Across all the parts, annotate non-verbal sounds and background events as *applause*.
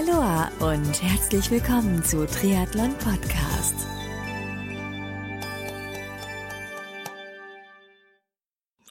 Aloha und herzlich willkommen zu Triathlon Podcast.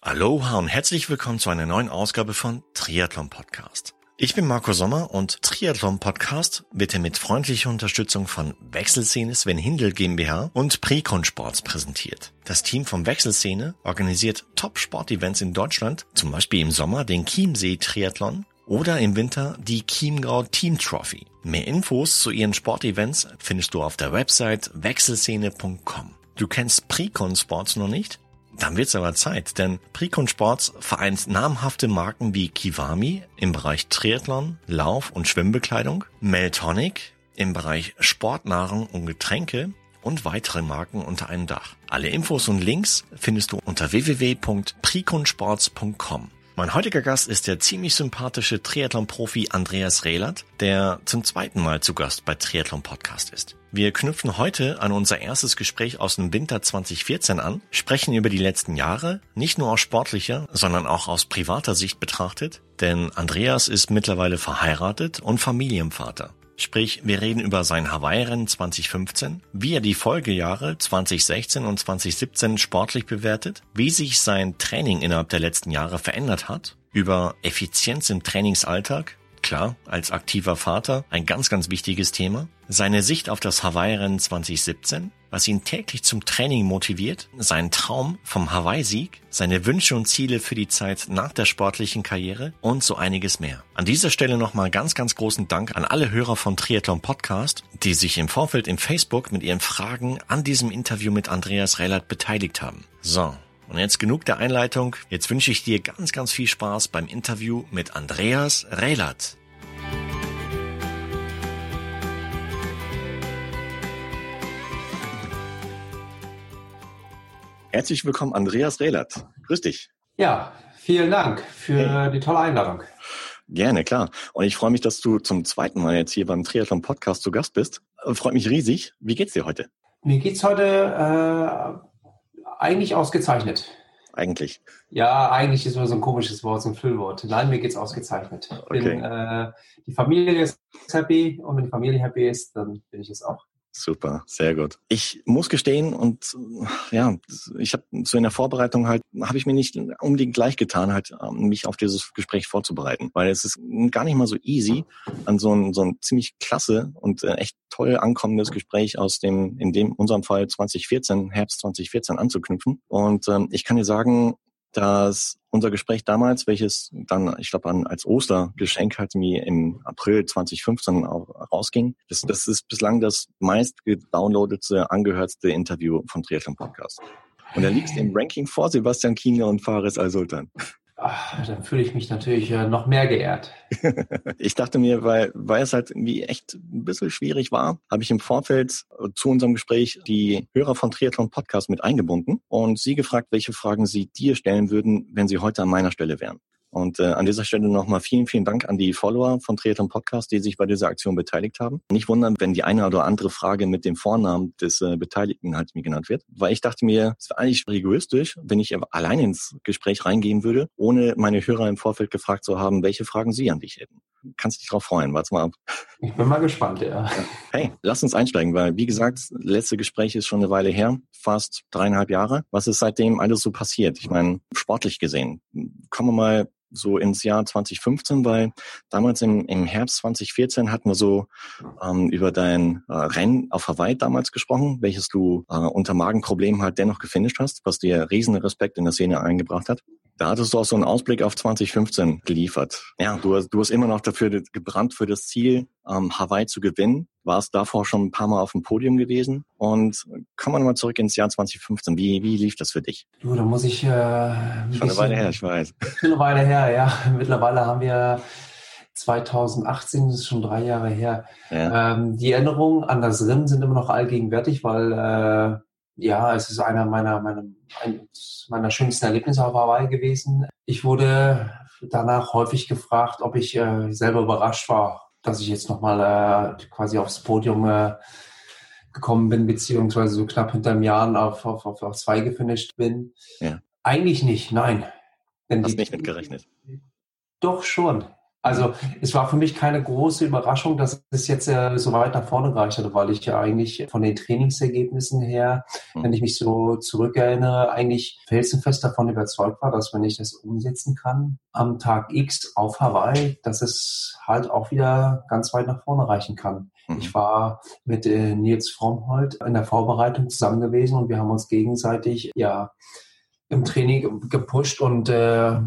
Aloha und herzlich willkommen zu einer neuen Ausgabe von Triathlon Podcast. Ich bin Marco Sommer und Triathlon Podcast wird mit freundlicher Unterstützung von Wechselszene Sven Hindel GmbH und Precon Sports präsentiert. Das Team von Wechselszene organisiert Top-Sport-Events in Deutschland, zum Beispiel im Sommer den Chiemsee Triathlon oder im Winter die Chiemgau Team Trophy. Mehr Infos zu ihren Sportevents findest du auf der Website wechselszene.com. Du kennst Precon Sports noch nicht? Dann wird's aber Zeit, denn Precon Sports vereint namhafte Marken wie Kiwami im Bereich Triathlon, Lauf- und Schwimmbekleidung, Meltonic im Bereich Sportnahrung und Getränke und weitere Marken unter einem Dach. Alle Infos und Links findest du unter www.preconsports.com. Mein heutiger Gast ist der ziemlich sympathische Triathlon-Profi Andreas Rehlert, der zum zweiten Mal zu Gast bei Triathlon Podcast ist. Wir knüpfen heute an unser erstes Gespräch aus dem Winter 2014 an, sprechen über die letzten Jahre, nicht nur aus sportlicher, sondern auch aus privater Sicht betrachtet, denn Andreas ist mittlerweile verheiratet und Familienvater. Sprich, wir reden über sein Hawaii-Rennen 2015, wie er die Folgejahre 2016 und 2017 sportlich bewertet, wie sich sein Training innerhalb der letzten Jahre verändert hat, über Effizienz im Trainingsalltag, klar, als aktiver Vater ein ganz, ganz wichtiges Thema, seine Sicht auf das Hawaii-Rennen 2017, was ihn täglich zum Training motiviert, sein Traum vom Hawaii-Sieg, seine Wünsche und Ziele für die Zeit nach der sportlichen Karriere und so einiges mehr. An dieser Stelle nochmal ganz, ganz großen Dank an alle Hörer von Triathlon Podcast, die sich im Vorfeld im Facebook mit ihren Fragen an diesem Interview mit Andreas Rehlert beteiligt haben. So. Und jetzt genug der Einleitung. Jetzt wünsche ich dir ganz, ganz viel Spaß beim Interview mit Andreas Rehlert. Herzlich willkommen, Andreas Rehlert. Grüß dich. Ja, vielen Dank für hey. die tolle Einladung. Gerne, klar. Und ich freue mich, dass du zum zweiten Mal jetzt hier beim Triathlon Podcast zu Gast bist. Freut mich riesig. Wie geht's dir heute? Mir geht's heute äh, eigentlich ausgezeichnet. Eigentlich. Ja, eigentlich ist nur so ein komisches Wort, so ein Füllwort. Nein, mir geht's ausgezeichnet. Okay. Bin, äh, die Familie ist happy und wenn die Familie happy ist, dann bin ich es auch. Super, sehr gut. Ich muss gestehen und ja, ich habe so in der Vorbereitung halt habe ich mir nicht unbedingt gleich getan, halt ähm, mich auf dieses Gespräch vorzubereiten, weil es ist gar nicht mal so easy, an so ein so ein ziemlich klasse und äh, echt toll ankommendes Gespräch aus dem in dem unserem Fall 2014 Herbst 2014 anzuknüpfen. Und ähm, ich kann dir sagen, dass unser Gespräch damals, welches dann, ich glaube, als Ostergeschenk halt mir im April 2015 auch rausging, das, das ist bislang das meist gedownloadete, angehörte Interview von Triathlon Podcast. Und er liegt im Ranking vor Sebastian Kiener und Fares Al-Sultan. Ach, dann fühle ich mich natürlich äh, noch mehr geehrt. *laughs* ich dachte mir, weil, weil es halt irgendwie echt ein bisschen schwierig war, habe ich im Vorfeld äh, zu unserem Gespräch die Hörer von Triathlon Podcast mit eingebunden und sie gefragt, welche Fragen sie dir stellen würden, wenn sie heute an meiner Stelle wären. Und äh, an dieser Stelle nochmal vielen, vielen Dank an die Follower von Triathlon Podcast, die sich bei dieser Aktion beteiligt haben. Nicht wundern, wenn die eine oder andere Frage mit dem Vornamen des äh, Beteiligten halt mir genannt wird, weil ich dachte mir, es wäre eigentlich egoistisch, wenn ich allein ins Gespräch reingehen würde, ohne meine Hörer im Vorfeld gefragt zu haben, welche Fragen sie an dich hätten. Kannst dich drauf freuen, warte mal ab. Ich bin mal gespannt, ja. Hey, lass uns einsteigen, weil wie gesagt, letzte Gespräch ist schon eine Weile her, fast dreieinhalb Jahre. Was ist seitdem alles so passiert? Ich meine, sportlich gesehen, kommen wir mal so ins Jahr 2015, weil damals im, im Herbst 2014 hatten wir so ähm, über dein äh, Rennen auf Hawaii damals gesprochen, welches du äh, unter Magenproblemen halt dennoch gefinisht hast, was dir riesen Respekt in der Szene eingebracht hat. Da hattest du auch so einen Ausblick auf 2015 geliefert. Ja, du hast, du hast immer noch dafür gebrannt für das Ziel, ähm, Hawaii zu gewinnen. Warst davor schon ein paar Mal auf dem Podium gewesen. Und kommen wir mal zurück ins Jahr 2015. Wie, wie lief das für dich? Du, da muss ich... Äh, ein schon eine Weile her, ich weiß. *laughs* Schon eine Weile her, ja. *laughs* Mittlerweile haben wir 2018, das ist schon drei Jahre her. Ja. Ähm, die Erinnerungen an das Rennen sind immer noch allgegenwärtig, weil äh, ja, es ist einer meiner, meiner, meiner schönsten Erlebnisse auf Hawaii gewesen. Ich wurde danach häufig gefragt, ob ich äh, selber überrascht war, dass ich jetzt nochmal äh, quasi aufs Podium äh, gekommen bin, beziehungsweise so knapp hinter einem Jahr auf, auf, auf, auf zwei gefinisht bin. Ja. Eigentlich nicht, nein. Denn Hast die, nicht mitgerechnet? Doch schon. Also es war für mich keine große Überraschung, dass es jetzt äh, so weit nach vorne gereicht hatte, weil ich ja eigentlich von den Trainingsergebnissen her, mhm. wenn ich mich so zurückerinnere, eigentlich felsenfest davon überzeugt war, dass wenn ich das umsetzen kann am Tag X auf Hawaii, dass es halt auch wieder ganz weit nach vorne reichen kann. Mhm. Ich war mit äh, Nils Frommholt in der Vorbereitung zusammen gewesen und wir haben uns gegenseitig ja im Training gepusht und äh,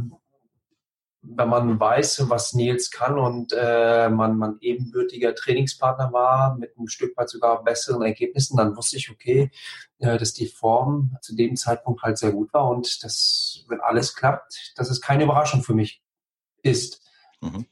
wenn man weiß, was Nils kann und äh, man, man ebenbürtiger Trainingspartner war, mit einem Stück weit sogar besseren Ergebnissen, dann wusste ich, okay, äh, dass die Form zu dem Zeitpunkt halt sehr gut war und dass, wenn alles klappt, dass es keine Überraschung für mich ist, mhm.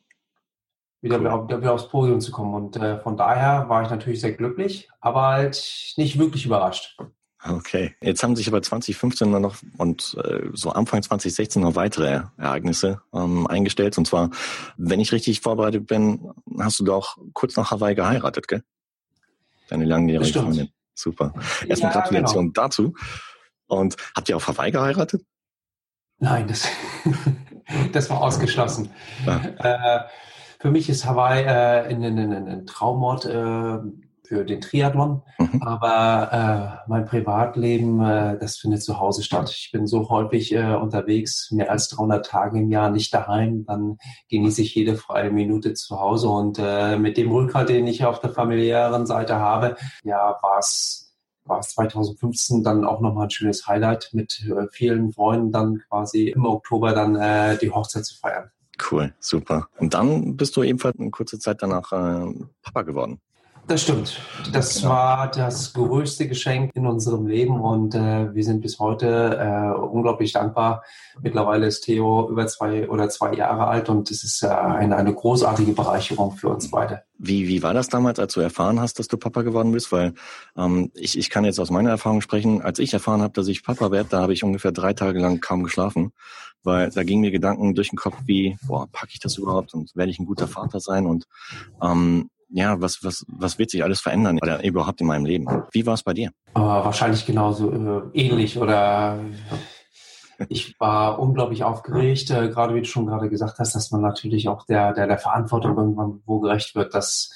wieder, cool. wieder, wieder aufs Podium zu kommen. Und äh, von daher war ich natürlich sehr glücklich, aber halt nicht wirklich überrascht. Okay. Jetzt haben sich aber 2015 noch und äh, so Anfang 2016 noch weitere Ereignisse ähm, eingestellt. Und zwar, wenn ich richtig vorbereitet bin, hast du doch kurz nach Hawaii geheiratet, gell? Deine langjährige Freundin. Super. Erstmal ja, Gratulation genau. dazu. Und habt ihr auf Hawaii geheiratet? Nein, das, *laughs* das war ausgeschlossen. Ja. Äh, für mich ist Hawaii äh, ein, ein, ein Traumort. Äh, für den Triathlon, mhm. aber äh, mein Privatleben, äh, das findet zu Hause statt. Ich bin so häufig äh, unterwegs, mehr als 300 Tage im Jahr nicht daheim, dann genieße ich jede freie Minute zu Hause und äh, mit dem Rückhalt, den ich auf der familiären Seite habe, ja, war es war es 2015 dann auch nochmal ein schönes Highlight mit äh, vielen Freunden dann quasi im Oktober dann äh, die Hochzeit zu feiern. Cool, super. Und dann bist du ebenfalls eine kurze Zeit danach äh, Papa geworden. Das stimmt. Das genau. war das größte Geschenk in unserem Leben und äh, wir sind bis heute äh, unglaublich dankbar. Mittlerweile ist Theo über zwei oder zwei Jahre alt und es ist äh, eine, eine großartige Bereicherung für uns beide. Wie, wie war das damals, als du erfahren hast, dass du Papa geworden bist? Weil ähm, ich, ich kann jetzt aus meiner Erfahrung sprechen, als ich erfahren habe, dass ich Papa werde, da habe ich ungefähr drei Tage lang kaum geschlafen, weil da gingen mir Gedanken durch den Kopf wie, boah, packe ich das überhaupt und werde ich ein guter Vater sein? Und ähm, ja, was, was, was wird sich alles verändern oder überhaupt in meinem Leben? Wie war es bei dir? Uh, wahrscheinlich genauso äh, ähnlich oder *laughs* ich war unglaublich aufgeregt, äh, gerade wie du schon gerade gesagt hast, dass man natürlich auch der, der, der Verantwortung irgendwann wo gerecht wird, dass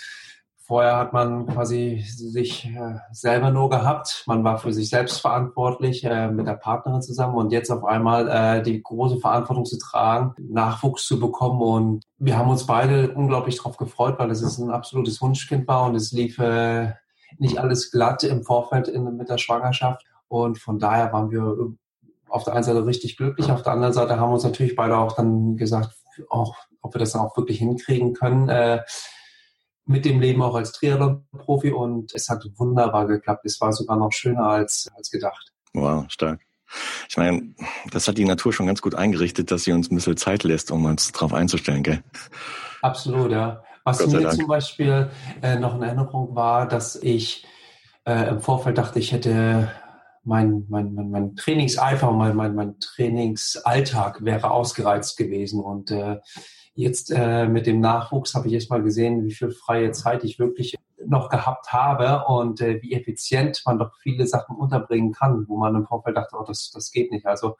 Vorher hat man quasi sich äh, selber nur gehabt. Man war für sich selbst verantwortlich äh, mit der Partnerin zusammen und jetzt auf einmal äh, die große Verantwortung zu tragen, Nachwuchs zu bekommen. Und wir haben uns beide unglaublich darauf gefreut, weil es ist ein absolutes Wunschkind war und es lief äh, nicht alles glatt im Vorfeld in, mit der Schwangerschaft. Und von daher waren wir auf der einen Seite richtig glücklich, auf der anderen Seite haben uns natürlich beide auch dann gesagt, auch, ob wir das auch wirklich hinkriegen können. Mit dem Leben auch als Triathlon-Profi und es hat wunderbar geklappt. Es war sogar noch schöner als, als gedacht. Wow, stark. Ich meine, das hat die Natur schon ganz gut eingerichtet, dass sie uns ein bisschen Zeit lässt, um uns darauf einzustellen, gell? Absolut, ja. Was mir Dank. zum Beispiel äh, noch in Erinnerung war, dass ich äh, im Vorfeld dachte, ich hätte mein, mein, mein, mein Trainingseifer, mein, mein, mein Trainingsalltag wäre ausgereizt gewesen und äh, Jetzt äh, mit dem Nachwuchs habe ich erst mal gesehen, wie viel freie Zeit ich wirklich noch gehabt habe und äh, wie effizient man doch viele Sachen unterbringen kann, wo man im Vorfeld dachte, oh, das, das geht nicht. Also.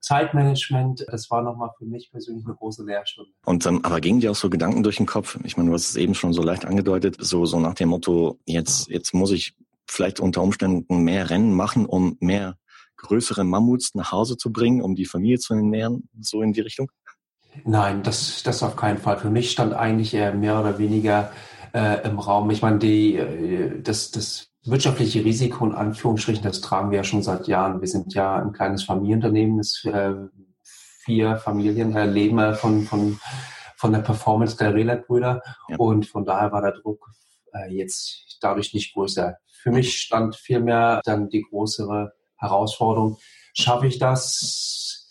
Zeitmanagement, das war nochmal für mich persönlich eine große Lehrstunde. Und ähm, aber gingen dir auch so Gedanken durch den Kopf? Ich meine, du hast es eben schon so leicht angedeutet, so, so nach dem Motto, jetzt, jetzt muss ich vielleicht unter Umständen mehr Rennen machen, um mehr größere Mammuts nach Hause zu bringen, um die Familie zu ernähren, so in die Richtung? Nein, das, das auf keinen Fall. Für mich stand eigentlich eher mehr oder weniger äh, im Raum. Ich meine, die, äh, das, das wirtschaftliche Risiko in Anführungsstrichen, das tragen wir ja schon seit Jahren. Wir sind ja ein kleines Familienunternehmen, das äh, vier Familien äh, leben äh, von, von, von der Performance der Relat-Brüder ja. und von daher war der Druck äh, jetzt dadurch nicht größer. Für mich stand vielmehr dann die größere Herausforderung, schaffe ich das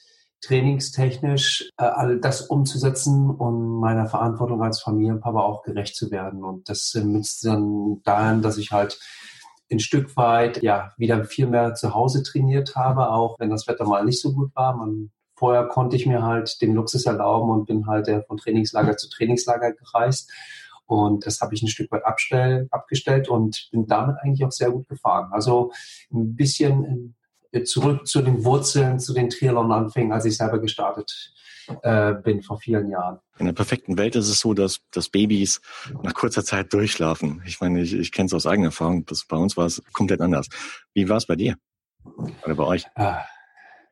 trainingstechnisch äh, all das umzusetzen und meiner Verantwortung als Familienpapa auch gerecht zu werden. Und das äh, münzt dann daran, dass ich halt ein Stück weit ja wieder viel mehr zu Hause trainiert habe, auch wenn das Wetter mal nicht so gut war. Man, vorher konnte ich mir halt den Luxus erlauben und bin halt äh, von Trainingslager zu Trainingslager gereist. Und das habe ich ein Stück weit abstell, abgestellt und bin damit eigentlich auch sehr gut gefahren. Also ein bisschen zurück zu den Wurzeln, zu den Triathlon-Anfängen, als ich selber gestartet äh, bin vor vielen Jahren. In der perfekten Welt ist es so, dass, dass Babys nach kurzer Zeit durchschlafen. Ich meine, ich, ich kenne es aus eigener Erfahrung. Das, bei uns war es komplett anders. Wie war es bei dir? Oder bei euch?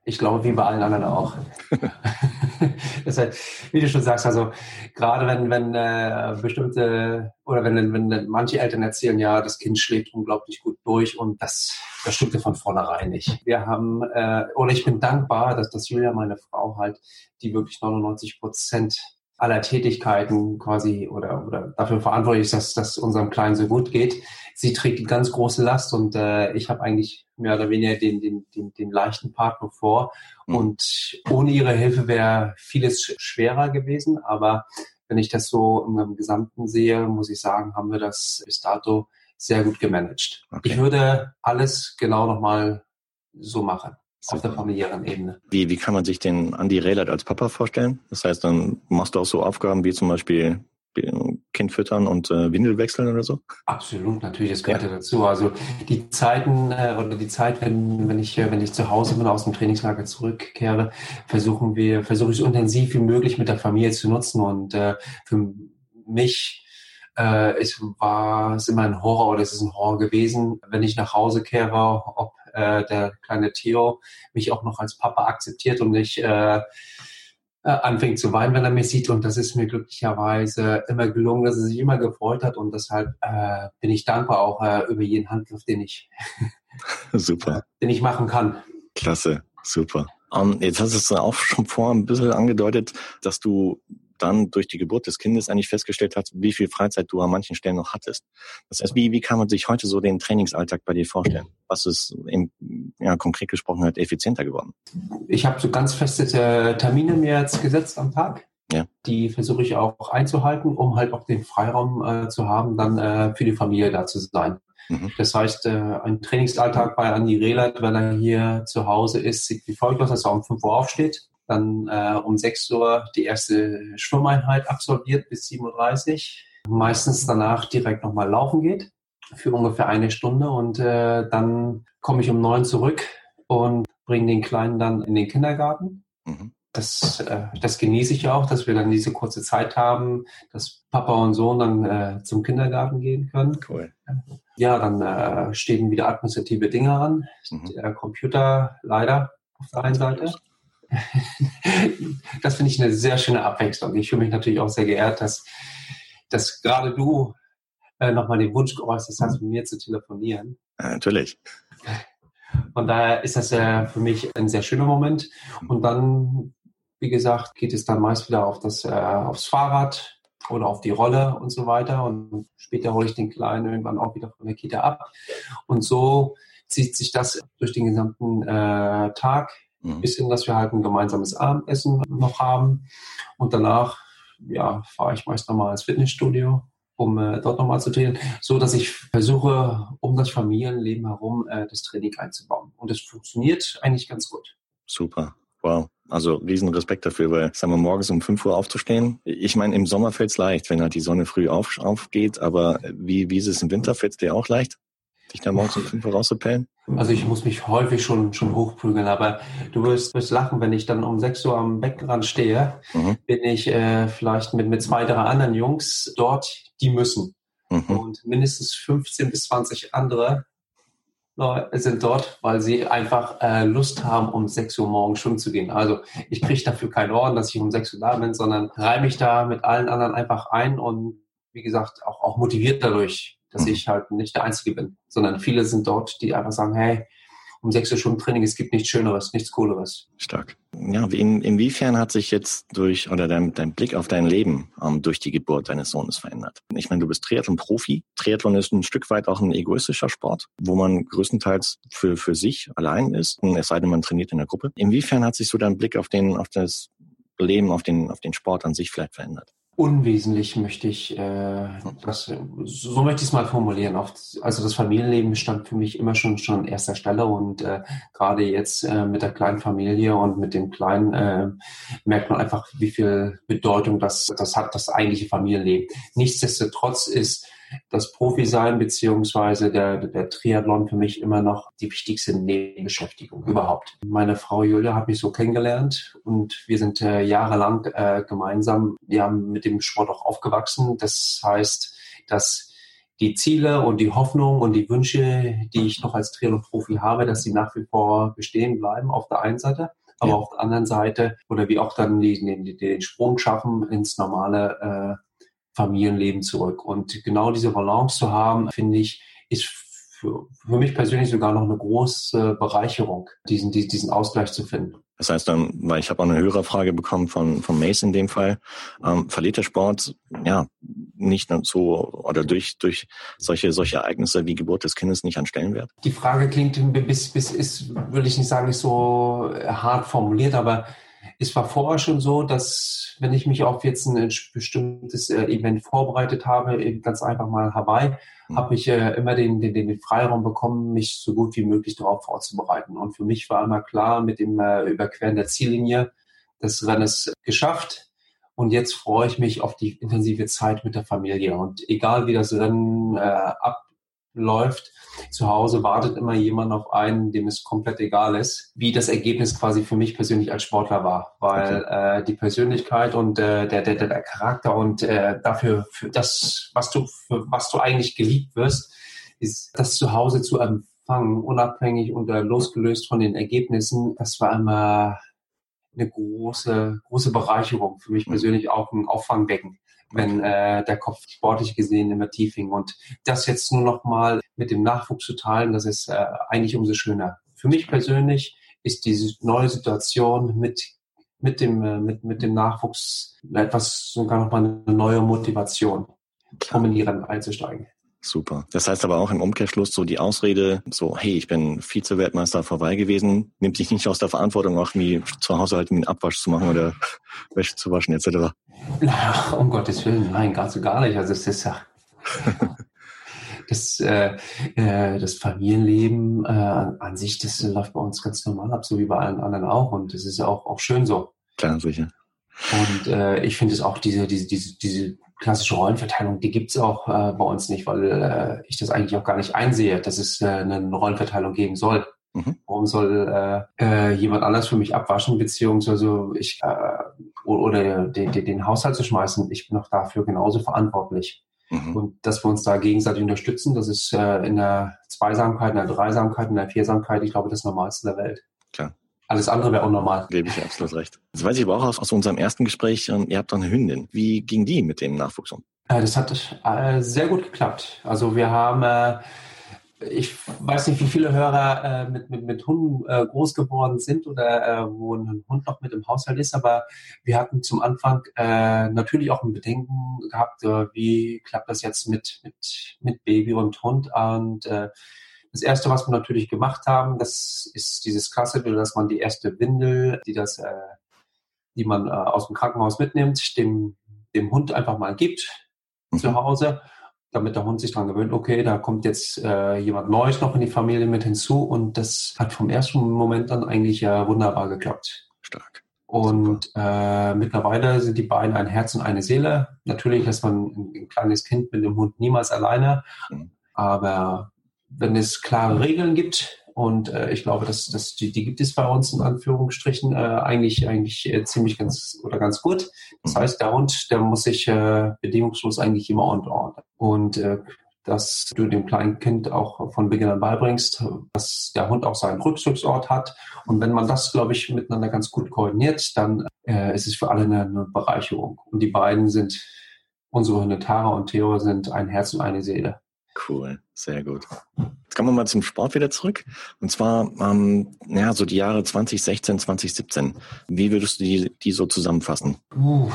Ich glaube, wie bei allen anderen auch. *laughs* Deshalb, wie du schon sagst, also gerade wenn, wenn äh, bestimmte oder wenn, wenn manche Eltern erzählen, ja, das Kind schlägt unglaublich gut durch und das, das stimmte von vornherein nicht. Wir haben, äh, oder ich bin dankbar, dass, dass Julia, meine Frau, halt, die wirklich 99 Prozent aller Tätigkeiten quasi oder, oder dafür verantwortlich ist, dass, dass unserem Kleinen so gut geht. Sie trägt die ganz große Last und äh, ich habe eigentlich mehr oder weniger den, den, den, den leichten Part vor. Mhm. Und ohne ihre Hilfe wäre vieles schwerer gewesen. Aber wenn ich das so im Gesamten sehe, muss ich sagen, haben wir das bis dato sehr gut gemanagt. Okay. Ich würde alles genau nochmal so machen. Super. auf der familiären Ebene. Wie, wie kann man sich den Andi Rehlert als Papa vorstellen? Das heißt, dann machst du auch so Aufgaben wie zum Beispiel Kind füttern und äh, Windel wechseln oder so? Absolut, natürlich, das gehört ja. dazu. Also die Zeiten äh, oder die Zeit, wenn, wenn ich wenn ich zu Hause bin, aus dem Trainingslager zurückkehre, versuchen wir, versuche ich so intensiv wie möglich mit der Familie zu nutzen. Und äh, für mich äh, es war es immer ein Horror oder es ist ein Horror gewesen, wenn ich nach Hause kehre, ob äh, der kleine Theo mich auch noch als Papa akzeptiert und nicht äh, äh, anfängt zu weinen, wenn er mich sieht. Und das ist mir glücklicherweise immer gelungen, dass er sich immer gefreut hat. Und deshalb äh, bin ich dankbar auch äh, über jeden Handgriff, den ich, *laughs* super. *laughs* den ich machen kann. Klasse, super. Um, ähm, jetzt hast du es auch schon vor ein bisschen angedeutet, dass du dann durch die Geburt des Kindes eigentlich festgestellt hast, wie viel Freizeit du an manchen Stellen noch hattest. Das heißt, wie, wie kann man sich heute so den Trainingsalltag bei dir vorstellen? Was ist im, ja, konkret gesprochen halt effizienter geworden? Ich habe so ganz feste Termine mir jetzt gesetzt am Tag. Ja. Die versuche ich auch einzuhalten, um halt auch den Freiraum äh, zu haben, dann äh, für die Familie da zu sein. Mhm. Das heißt, äh, ein Trainingsalltag bei Andi Rehlert, wenn er hier zu Hause ist, sieht wie folgt aus, dass er um 5 Uhr aufsteht, dann äh, um 6 Uhr die erste Schwimmeinheit absolviert bis 7.30 Uhr. Meistens danach direkt nochmal laufen geht für ungefähr eine Stunde und äh, dann komme ich um 9 zurück und bringe den Kleinen dann in den Kindergarten. Mhm. Das, äh, das genieße ich auch, dass wir dann diese kurze Zeit haben, dass Papa und Sohn dann äh, zum Kindergarten gehen können. Cool. Ja, dann äh, stehen wieder administrative Dinge an. Mhm. Der Computer leider auf der einen Seite *laughs* das finde ich eine sehr schöne Abwechslung. Ich fühle mich natürlich auch sehr geehrt, dass, dass gerade du äh, nochmal den Wunsch geäußert hast, mit mir zu telefonieren. Ja, natürlich. Von daher ist das ja für mich ein sehr schöner Moment. Und dann, wie gesagt, geht es dann meist wieder auf das, äh, aufs Fahrrad oder auf die Rolle und so weiter. Und später hole ich den Kleinen irgendwann auch wieder von der Kita ab. Und so zieht sich das durch den gesamten äh, Tag Mhm. Bis hin, dass wir halt ein gemeinsames Abendessen noch haben. Und danach, ja, fahre ich meist nochmal ins Fitnessstudio, um äh, dort nochmal zu trainieren, so dass ich versuche, um das Familienleben herum äh, das Training einzubauen. Und es funktioniert eigentlich ganz gut. Super. Wow. Also riesen Respekt dafür, weil, sagen wir, morgens um 5 Uhr aufzustehen. Ich meine, im Sommer fällt es leicht, wenn halt die Sonne früh auf, aufgeht, aber wie, wie ist es im Winter? Fällt es dir auch leicht? Dich da morgens um fünf Uhr rauszupellen? Also ich muss mich häufig schon, schon hochprügeln, aber du wirst, wirst lachen, wenn ich dann um sechs Uhr am Beckenrand stehe, mhm. bin ich äh, vielleicht mit, mit zwei, drei anderen Jungs dort, die müssen. Mhm. Und mindestens 15 bis 20 andere sind dort, weil sie einfach äh, Lust haben, um 6 Uhr morgens schwimmen zu gehen. Also ich kriege dafür keinen Orden, dass ich um 6 Uhr da bin, sondern reihe mich da mit allen anderen einfach ein und wie gesagt auch, auch motiviert dadurch dass mhm. ich halt nicht der Einzige bin, sondern viele sind dort, die einfach sagen, hey, um sechs Uhr Stunden Training, es gibt nichts Schöneres, nichts Cooleres. Stark. Ja, in, inwiefern hat sich jetzt durch, oder dein, dein Blick auf dein Leben ähm, durch die Geburt deines Sohnes verändert? Ich meine, du bist Triathlon-Profi. Triathlon ist ein Stück weit auch ein egoistischer Sport, wo man größtenteils für, für sich allein ist, es sei denn, man trainiert in der Gruppe. Inwiefern hat sich so dein Blick auf den, auf das Leben, auf den, auf den Sport an sich vielleicht verändert? Unwesentlich möchte ich, äh, das, so möchte ich es mal formulieren. also das Familienleben stand für mich immer schon schon an erster Stelle und äh, gerade jetzt äh, mit der kleinen Familie und mit dem Kleinen äh, merkt man einfach, wie viel Bedeutung das, das hat, das eigentliche Familienleben. Nichtsdestotrotz ist das Profi-Sein beziehungsweise der, der Triathlon für mich immer noch die wichtigste Nebenbeschäftigung überhaupt. Meine Frau Julia hat mich so kennengelernt und wir sind äh, jahrelang äh, gemeinsam ja, mit dem Sport auch aufgewachsen. Das heißt, dass die Ziele und die Hoffnung und die Wünsche, die ich noch als Triathlon-Profi habe, dass sie nach wie vor bestehen bleiben auf der einen Seite aber ja. auf der anderen Seite oder wie auch dann die, die, den Sprung schaffen ins normale äh, Familienleben zurück. Und genau diese Balance zu haben, finde ich, ist für, für mich persönlich sogar noch eine große Bereicherung, diesen, diesen Ausgleich zu finden. Das heißt dann, weil ich habe auch eine höhere Frage bekommen von, von Mace in dem Fall, ähm, verliert der Sport ja nicht so oder durch, durch solche, solche Ereignisse wie Geburt des Kindes nicht an Stellenwert? Die Frage klingt bis, bis ist, würde ich nicht sagen, nicht so hart formuliert, aber es war vorher schon so, dass wenn ich mich auf jetzt ein bestimmtes äh, Event vorbereitet habe, eben ganz einfach mal Hawaii, mhm. habe ich äh, immer den, den, den Freiraum bekommen, mich so gut wie möglich darauf vorzubereiten. Und für mich war immer klar, mit dem äh, Überqueren der Ziellinie, das Rennen ist geschafft. Und jetzt freue ich mich auf die intensive Zeit mit der Familie. Und egal wie das Rennen äh, ab, läuft. Zu Hause wartet immer jemand auf einen, dem es komplett egal ist, wie das Ergebnis quasi für mich persönlich als Sportler war. Weil okay. äh, die Persönlichkeit und äh, der, der, der Charakter und äh, dafür, für das, was du, für was du eigentlich geliebt wirst, ist das zu Hause zu empfangen, unabhängig und äh, losgelöst von den Ergebnissen. Das war immer eine große, große Bereicherung für mich mhm. persönlich auch ein Auffangbecken wenn äh, der Kopf sportlich gesehen immer tief hing. Und das jetzt nur noch mal mit dem Nachwuchs zu teilen, das ist äh, eigentlich umso schöner. Für mich persönlich ist diese neue Situation mit mit dem äh, mit mit dem Nachwuchs etwas sogar noch mal eine neue Motivation, um in die Rennen einzusteigen. Super. Das heißt aber auch im Umkehrschluss so die Ausrede, so, hey, ich bin Vize-Weltmeister vorbei gewesen, nimmt sich nicht aus der Verantwortung, auch wie zu Hause halt einen Abwasch zu machen oder *laughs* Wäsche zu waschen, etc. Naja, um Gottes Willen, nein, ganz so gar nicht. Also es ist ja *laughs* das, äh, äh, das Familienleben äh, an sich, das läuft bei uns ganz normal ab, so wie bei allen anderen auch. Und das ist ja auch, auch schön so. Klar, sicher. Und äh, ich finde es auch diese, diese, diese, diese klassische Rollenverteilung, die gibt's auch äh, bei uns nicht, weil äh, ich das eigentlich auch gar nicht einsehe, dass es äh, eine Rollenverteilung geben soll. Mhm. Warum soll äh, äh, jemand anders für mich abwaschen, beziehungsweise ich äh, oder den, den, den Haushalt zu schmeißen? Ich bin auch dafür genauso verantwortlich. Mhm. Und dass wir uns da gegenseitig unterstützen, das ist äh, in der Zweisamkeit, in der Dreisamkeit, in der Viersamkeit, ich glaube, das Normalste der Welt. Klar. Alles andere wäre unnormal. Gebe ich absolut recht. Das weiß ich aber auch aus, aus unserem ersten Gespräch, ähm, ihr habt doch eine Hündin. Wie ging die mit dem Nachwuchs um? Äh, das hat äh, sehr gut geklappt. Also wir haben, äh, ich weiß nicht, wie viele Hörer mit, mit, mit Hunden groß geworden sind oder wo ein Hund noch mit im Haushalt ist, aber wir hatten zum Anfang natürlich auch ein Bedenken gehabt, wie klappt das jetzt mit, mit, mit Baby und Hund und das erste, was wir natürlich gemacht haben, das ist dieses Klassische, dass man die erste Windel, die das, äh, die man äh, aus dem Krankenhaus mitnimmt, dem, dem Hund einfach mal gibt mhm. zu Hause, damit der Hund sich daran gewöhnt, okay, da kommt jetzt äh, jemand Neues noch in die Familie mit hinzu und das hat vom ersten Moment dann eigentlich äh, wunderbar geklappt. Stark. Und äh, mittlerweile sind die beiden ein Herz und eine Seele. Natürlich lässt man ein, ein kleines Kind mit dem Hund niemals alleine, mhm. aber wenn es klare Regeln gibt, und äh, ich glaube, dass, dass die, die gibt es bei uns in Anführungsstrichen äh, eigentlich eigentlich äh, ziemlich ganz oder ganz gut. Das mhm. heißt, der Hund, der muss sich äh, bedingungslos eigentlich immer unterordnen. Und äh, dass du dem kleinen Kind auch von Beginn an beibringst, dass der Hund auch seinen Rückzugsort hat. Und wenn man das, glaube ich, miteinander ganz gut koordiniert, dann äh, ist es für alle eine, eine Bereicherung. Und die beiden sind, unsere Hunde Tara und Theo sind ein Herz und eine Seele. Cool, sehr gut. Jetzt kommen wir mal zum Sport wieder zurück. Und zwar, ähm, ja, so die Jahre 2016, 2017. Wie würdest du die, die so zusammenfassen? Uh,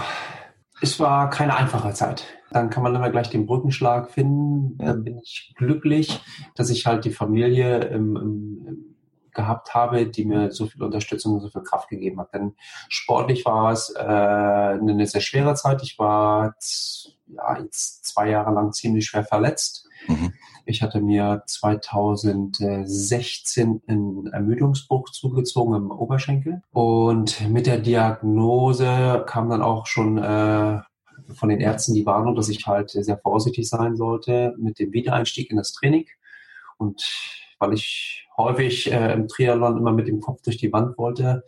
es war keine einfache Zeit. Dann kann man immer gleich den Brückenschlag finden. Ja. Dann bin ich glücklich, dass ich halt die Familie im, im, gehabt habe, die mir so viel Unterstützung und so viel Kraft gegeben hat. Denn sportlich war es äh, eine sehr schwere Zeit. Ich war ja, jetzt zwei Jahre lang ziemlich schwer verletzt Mhm. Ich hatte mir 2016 einen Ermüdungsbruch zugezogen im Oberschenkel und mit der Diagnose kam dann auch schon äh, von den Ärzten die Warnung, dass ich halt sehr vorsichtig sein sollte mit dem Wiedereinstieg in das Training. Und weil ich häufig äh, im Triathlon immer mit dem Kopf durch die Wand wollte,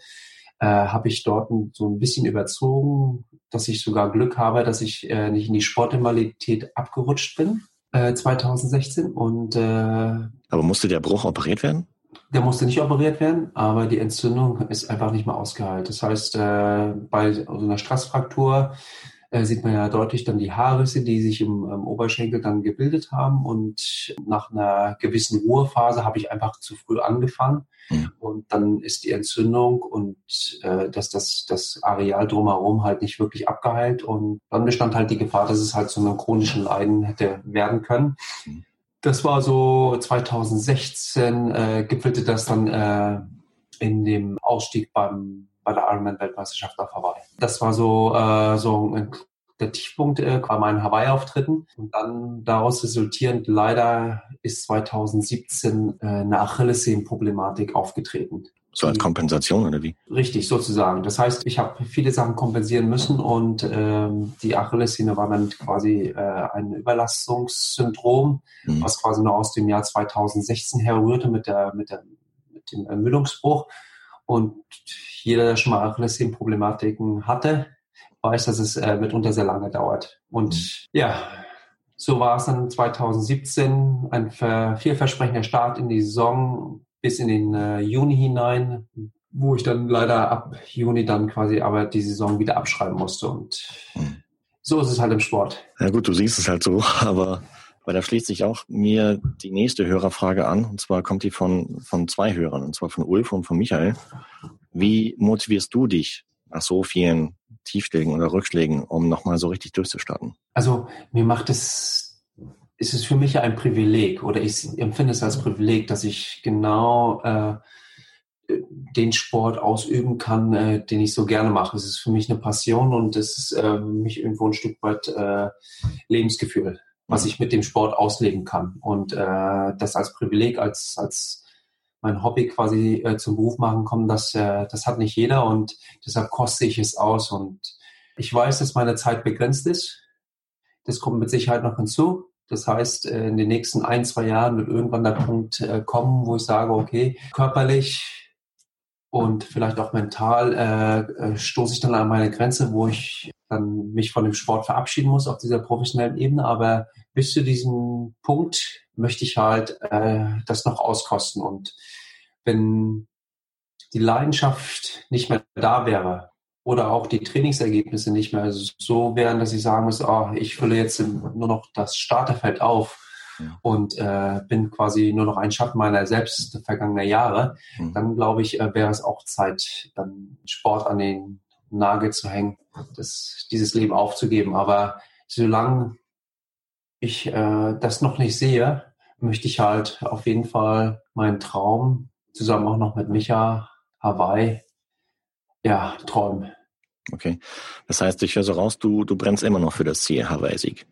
äh, habe ich dort so ein bisschen überzogen, dass ich sogar Glück habe, dass ich äh, nicht in die Sportinvalidität abgerutscht bin, äh, 2016. Und, äh, Aber musste der Bruch operiert werden? Der musste nicht operiert werden, aber die Entzündung ist einfach nicht mehr ausgeheilt. Das heißt, äh, bei so einer Strassfraktur äh, sieht man ja deutlich dann die Haarrisse, die sich im, im, Oberschenkel dann gebildet haben. Und nach einer gewissen Ruhephase habe ich einfach zu früh angefangen. Mhm. Und dann ist die Entzündung und äh, dass das, das Areal drumherum halt nicht wirklich abgeheilt. Und dann bestand halt die Gefahr, dass es halt zu einem chronischen Leiden hätte werden können. Mhm. Das war so 2016, äh, gipfelte das dann äh, in dem Ausstieg beim bei der Ironman-Weltmeisterschaft auf Hawaii. Das war so, äh, so ein, der Tiefpunkt äh, bei meinen Hawaii-Auftritten. Und dann daraus resultierend leider ist 2017 äh, eine Achillessehnenproblematik aufgetreten. So als Kompensation oder wie? Richtig, sozusagen. Das heißt, ich habe viele Sachen kompensieren müssen und ähm, die Achillessehne war dann quasi äh, ein Überlastungssyndrom, mhm. was quasi noch aus dem Jahr 2016 herrührte mit der mit der mit dem Ermüdungsbruch. Und jeder, der schon mal Achillessehnenproblematiken hatte, weiß, dass es äh, mitunter sehr lange dauert. Und mhm. ja, so war es dann 2017 ein vielversprechender Start in die Saison bis in den äh, Juni hinein, wo ich dann leider ab Juni dann quasi aber die Saison wieder abschreiben musste. Und mhm. so ist es halt im Sport. Ja gut, du siehst es halt so, *laughs* aber weil da schließt sich auch mir die nächste Hörerfrage an. Und zwar kommt die von, von zwei Hörern, und zwar von Ulf und von Michael. Wie motivierst du dich nach so vielen Tiefschlägen oder Rückschlägen, um nochmal so richtig durchzustarten? Also mir macht es, ist es für mich ein Privileg oder ich empfinde es als Privileg, dass ich genau äh, den Sport ausüben kann, äh, den ich so gerne mache. Es ist für mich eine Passion und es ist äh, mich irgendwo ein Stück weit äh, Lebensgefühl was ich mit dem Sport ausleben kann. Und äh, das als Privileg, als, als mein Hobby quasi äh, zum Beruf machen kommen, das, äh, das hat nicht jeder und deshalb koste ich es aus. Und ich weiß, dass meine Zeit begrenzt ist. Das kommt mit Sicherheit noch hinzu. Das heißt, äh, in den nächsten ein, zwei Jahren wird irgendwann der Punkt äh, kommen, wo ich sage, okay, körperlich und vielleicht auch mental äh, äh, stoße ich dann an meine Grenze, wo ich dann mich von dem Sport verabschieden muss auf dieser professionellen Ebene. Aber bis zu diesem Punkt möchte ich halt äh, das noch auskosten. Und wenn die Leidenschaft nicht mehr da wäre oder auch die Trainingsergebnisse nicht mehr so wären, dass ich sagen muss, oh, ich fülle jetzt nur noch das Starterfeld auf und äh, bin quasi nur noch ein Schatten meiner selbst vergangener Jahre, mhm. dann glaube ich, äh, wäre es auch Zeit, dann Sport an den Nagel zu hängen, das, dieses Leben aufzugeben. Aber solange ich äh, das noch nicht sehe, möchte ich halt auf jeden Fall meinen Traum zusammen auch noch mit Micha Hawaii ja träumen. Okay. Das heißt, ich höre so raus, du, du brennst immer noch für das Ziel Hawaii-Sieg.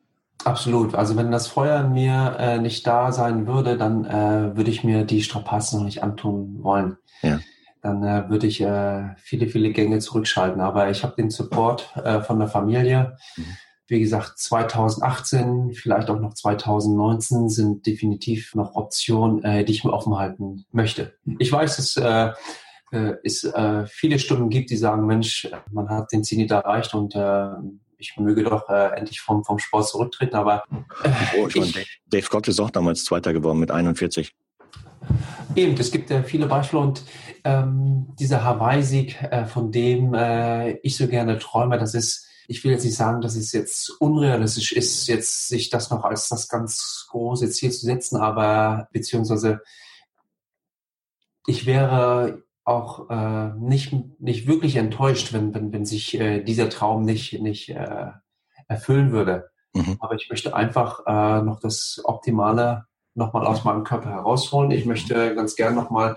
Absolut. Also wenn das Feuer in mir äh, nicht da sein würde, dann äh, würde ich mir die Strapazen noch nicht antun wollen. Ja. Dann äh, würde ich äh, viele, viele Gänge zurückschalten. Aber ich habe den Support äh, von der Familie. Mhm. Wie gesagt, 2018, vielleicht auch noch 2019 sind definitiv noch Optionen, äh, die ich mir offen halten möchte. Ich weiß, dass äh, äh, es äh, viele Stimmen gibt, die sagen, Mensch, man hat den Zenit erreicht und äh, ich möge doch äh, endlich vom, vom Sport zurücktreten, aber äh, oh, ich meine, Dave Scott ist auch damals Zweiter geworden mit 41. Eben, es gibt ja viele Beispiele und ähm, dieser Hawaii-Sieg, äh, von dem äh, ich so gerne träume, das ist, ich will jetzt nicht sagen, dass es jetzt unrealistisch ist, jetzt sich das noch als das ganz große Ziel zu setzen, aber beziehungsweise ich wäre auch äh, nicht, nicht wirklich enttäuscht, wenn, wenn, wenn sich äh, dieser Traum nicht, nicht äh, erfüllen würde. Mhm. Aber ich möchte einfach äh, noch das Optimale nochmal aus meinem Körper herausholen. Ich möchte ganz gern nochmal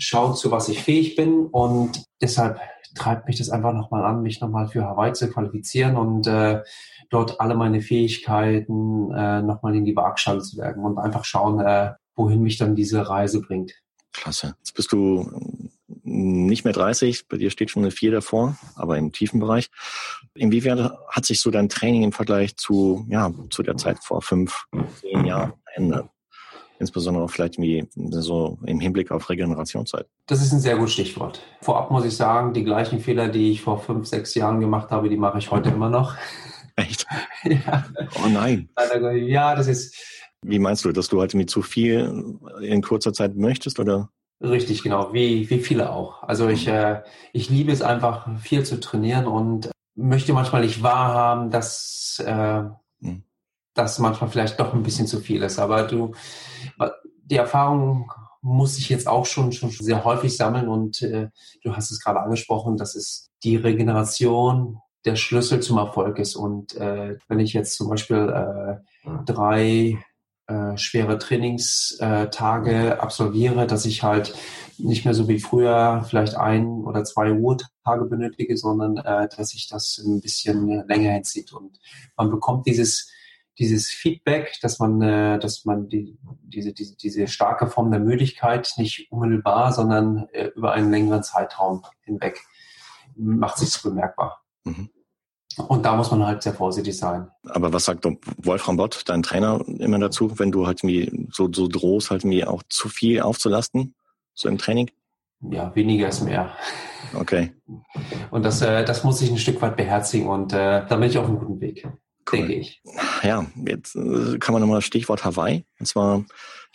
schauen, zu was ich fähig bin. Und deshalb treibt mich das einfach nochmal an, mich nochmal für Hawaii zu qualifizieren und äh, dort alle meine Fähigkeiten äh, nochmal in die Waagschale zu werfen und einfach schauen, äh, wohin mich dann diese Reise bringt. Klasse. Jetzt bist du nicht mehr 30, bei dir steht schon eine 4 davor, aber im tiefen Bereich. Inwiefern hat sich so dein Training im Vergleich zu, ja, zu der Zeit vor fünf, zehn Jahren verändert? Insbesondere auch vielleicht wie so im Hinblick auf Regenerationszeit. Das ist ein sehr gutes Stichwort. Vorab muss ich sagen, die gleichen Fehler, die ich vor fünf, sechs Jahren gemacht habe, die mache ich heute immer noch. *laughs* Echt? ja. Oh nein. Ja, das ist. Wie meinst du, dass du halt mit zu viel in kurzer Zeit möchtest oder? Richtig, genau, wie, wie viele auch. Also ich, mhm. äh, ich liebe es einfach, viel zu trainieren und möchte manchmal nicht wahrhaben, dass äh, mhm. Das manchmal vielleicht doch ein bisschen zu viel ist. Aber du, die Erfahrung muss ich jetzt auch schon, schon sehr häufig sammeln und äh, du hast es gerade angesprochen, dass es die Regeneration der Schlüssel zum Erfolg ist. Und äh, wenn ich jetzt zum Beispiel äh, drei äh, schwere Trainingstage absolviere, dass ich halt nicht mehr so wie früher vielleicht ein oder zwei Ruhetage benötige, sondern äh, dass sich das ein bisschen länger hinzieht. Und man bekommt dieses dieses Feedback, dass man, äh, dass man die, diese, diese, diese starke Form der Müdigkeit nicht unmittelbar, sondern äh, über einen längeren Zeitraum hinweg macht sich bemerkbar. Mhm. Und da muss man halt sehr vorsichtig sein. Aber was sagt Wolfram Bott, dein Trainer, immer dazu, wenn du halt mir so, so drohst, halt mir auch zu viel aufzulasten, so im Training? Ja, weniger ist mehr. Okay. Und das, äh, das muss ich ein Stück weit beherzigen und äh, da bin ich auf einem guten Weg, cool. denke ich. Ja, jetzt äh, kann man nochmal Stichwort Hawaii. Und zwar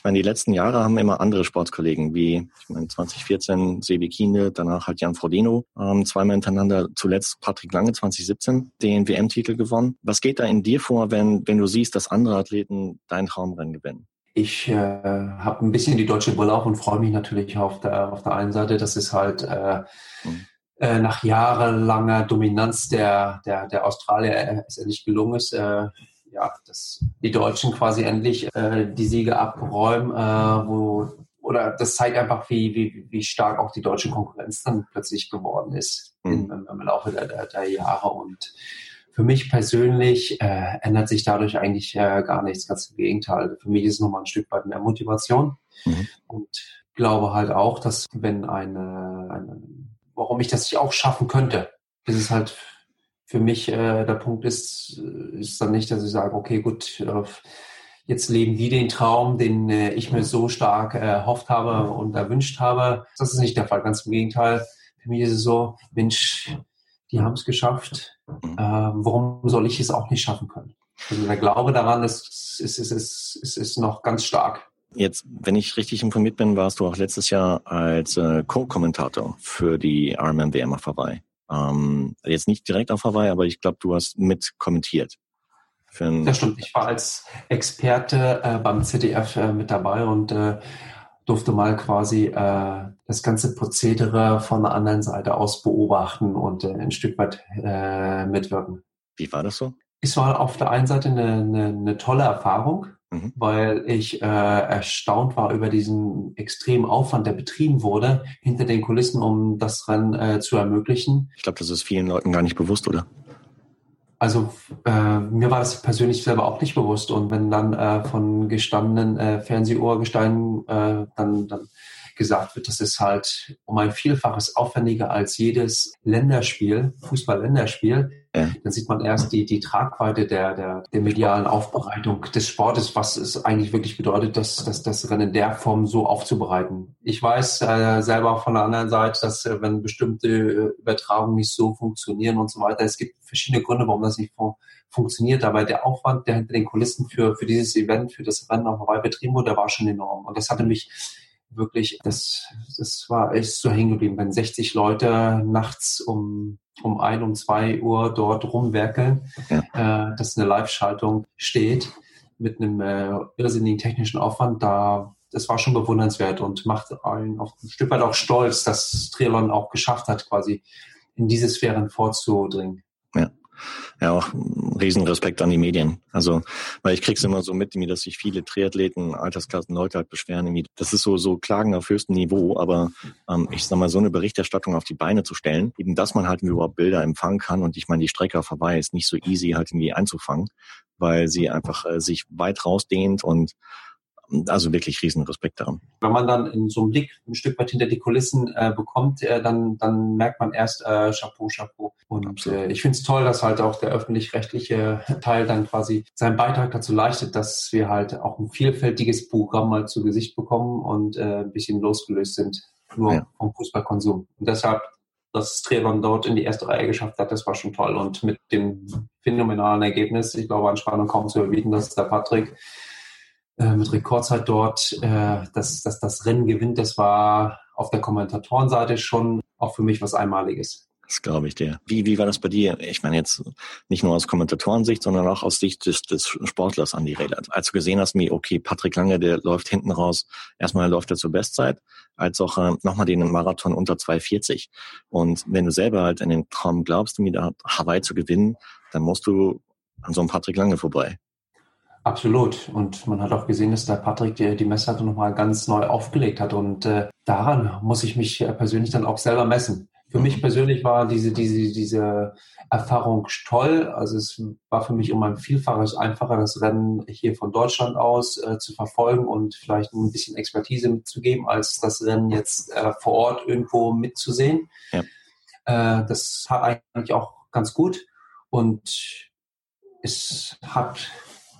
meine, die letzten Jahre haben immer andere Sportskollegen, wie ich meine 2014 Sebi Kiene, danach halt Jan Frodeno, ähm, zweimal hintereinander, zuletzt Patrick Lange 2017 den WM-Titel gewonnen. Was geht da in dir vor, wenn, wenn du siehst, dass andere Athleten dein Traumrennen gewinnen? Ich äh, habe ein bisschen die deutsche Brille auf und freue mich natürlich auf der, auf der einen Seite, dass es halt äh, mhm. Äh, nach jahrelanger Dominanz der, der, der Australier es endlich gelungen ist, äh, ja, dass die Deutschen quasi endlich äh, die Siege abräumen, äh, wo oder das zeigt einfach, wie, wie, wie stark auch die deutsche Konkurrenz dann plötzlich geworden ist mhm. im, im, Laufe der, der, der, Jahre. Und für mich persönlich äh, ändert sich dadurch eigentlich äh, gar nichts, ganz im Gegenteil. Für mich ist es nochmal ein Stück weit mehr Motivation mhm. und glaube halt auch, dass wenn eine, eine warum ich das nicht auch schaffen könnte, ist es halt für mich äh, der Punkt ist, äh, ist dann nicht, dass ich sage, okay, gut, äh, jetzt leben die den Traum, den äh, ich mir so stark erhofft habe und erwünscht habe. Das ist nicht der Fall, ganz im Gegenteil. Für mich ist es so, Mensch, die haben es geschafft. Äh, warum soll ich es auch nicht schaffen können? Also der Glaube daran ist, ist, ist, ist, ist, ist noch ganz stark. Jetzt, wenn ich richtig informiert bin, warst du auch letztes Jahr als äh, Co-Kommentator für die Ironman WM auf Hawaii. Ähm, jetzt nicht direkt auf Hawaii, aber ich glaube, du hast mit kommentiert. das stimmt. Ich war als Experte äh, beim ZDF äh, mit dabei und äh, durfte mal quasi äh, das ganze Prozedere von der anderen Seite aus beobachten und äh, ein Stück weit mitwirken. Wie war das so? Es war auf der einen Seite eine, eine, eine tolle Erfahrung, mhm. weil ich äh, erstaunt war über diesen extremen Aufwand, der betrieben wurde hinter den Kulissen, um das Rennen äh, zu ermöglichen. Ich glaube, das ist vielen Leuten gar nicht bewusst, oder? Also äh, mir war das persönlich selber auch nicht bewusst und wenn dann äh, von gestandenen äh, Fernsehohrgesteinen äh, dann, dann gesagt wird, das ist halt um ein Vielfaches aufwendiger als jedes Länderspiel, Fußball-Länderspiel, ja. dann sieht man erst die, die Tragweite der, der, der medialen Aufbereitung des Sportes, was es eigentlich wirklich bedeutet, das, das, das Rennen in der Form so aufzubereiten. Ich weiß äh, selber von der anderen Seite, dass äh, wenn bestimmte äh, Übertragungen nicht so funktionieren und so weiter, es gibt verschiedene Gründe, warum das nicht fun funktioniert, aber der Aufwand, der hinter den Kulissen für, für dieses Event, für das Rennen auf Hawaii betrieben wurde, der war schon enorm. Und das hatte mich wirklich, das, das war echt so hängen geblieben, wenn 60 Leute nachts um, um ein, um zwei Uhr dort rumwerkeln, ja. äh, dass eine Live-Schaltung steht mit einem äh, irrsinnigen technischen Aufwand, da das war schon bewundernswert und macht einen auf ein Stück weit auch stolz, dass Triathlon auch geschafft hat, quasi in diese Sphären vorzudringen. Ja ja auch Riesenrespekt an die Medien. Also, weil ich krieg's immer so mit, dass sich viele Triathleten, Altersklassen, Leute halt beschweren, das ist so, so Klagen auf höchstem Niveau, aber ähm, ich sag mal, so eine Berichterstattung auf die Beine zu stellen, eben, dass man halt überhaupt Bilder empfangen kann und ich meine, die Strecke vorbei ist nicht so easy halt irgendwie einzufangen, weil sie einfach äh, sich weit rausdehnt und Also wirklich riesen Respekt daran. Wenn man dann in so einem Blick ein Stück weit hinter die Kulissen äh, bekommt, äh, dann, dann merkt man erst äh, Chapeau, Chapeau. Und äh, ich finde es toll, dass halt auch der öffentlich-rechtliche Teil dann quasi seinen Beitrag dazu leistet, dass wir halt auch ein vielfältiges Programm mal zu Gesicht bekommen und äh, ein bisschen losgelöst sind nur ja. vom Fußballkonsum. Und deshalb dass Triathlon dort in die erste Reihe geschafft hat, das war schon toll. Und mit dem phänomenalen Ergebnis, ich glaube, an Spannung kaum zu überbieten, dass der Patrick äh, mit Rekordzeit dort äh, dass, dass das Rennen gewinnt, das war auf der Kommentatorenseite schon auch für mich was Einmaliges. Das glaube ich dir. Wie, wie war das bei dir? Ich meine jetzt nicht nur aus Kommentatorensicht, sondern auch aus Sicht des, des Sportlers an die Räder. Als du gesehen hast, wie, okay, Patrick Lange, der läuft hinten raus, erstmal läuft er zur Bestzeit, als auch äh, nochmal den Marathon unter 2,40. Und wenn du selber halt in den Traum glaubst, wieder Hawaii zu gewinnen, dann musst du an so einem Patrick Lange vorbei. Absolut. Und man hat auch gesehen, dass der Patrick die, die Messlatte nochmal ganz neu aufgelegt hat. Und äh, daran muss ich mich äh, persönlich dann auch selber messen. Für mich persönlich war diese, diese, diese Erfahrung toll. Also es war für mich um ein Vielfaches einfacher, das Rennen hier von Deutschland aus äh, zu verfolgen und vielleicht ein bisschen Expertise mitzugeben, als das Rennen jetzt äh, vor Ort irgendwo mitzusehen. Ja. Äh, das hat eigentlich auch ganz gut und es hat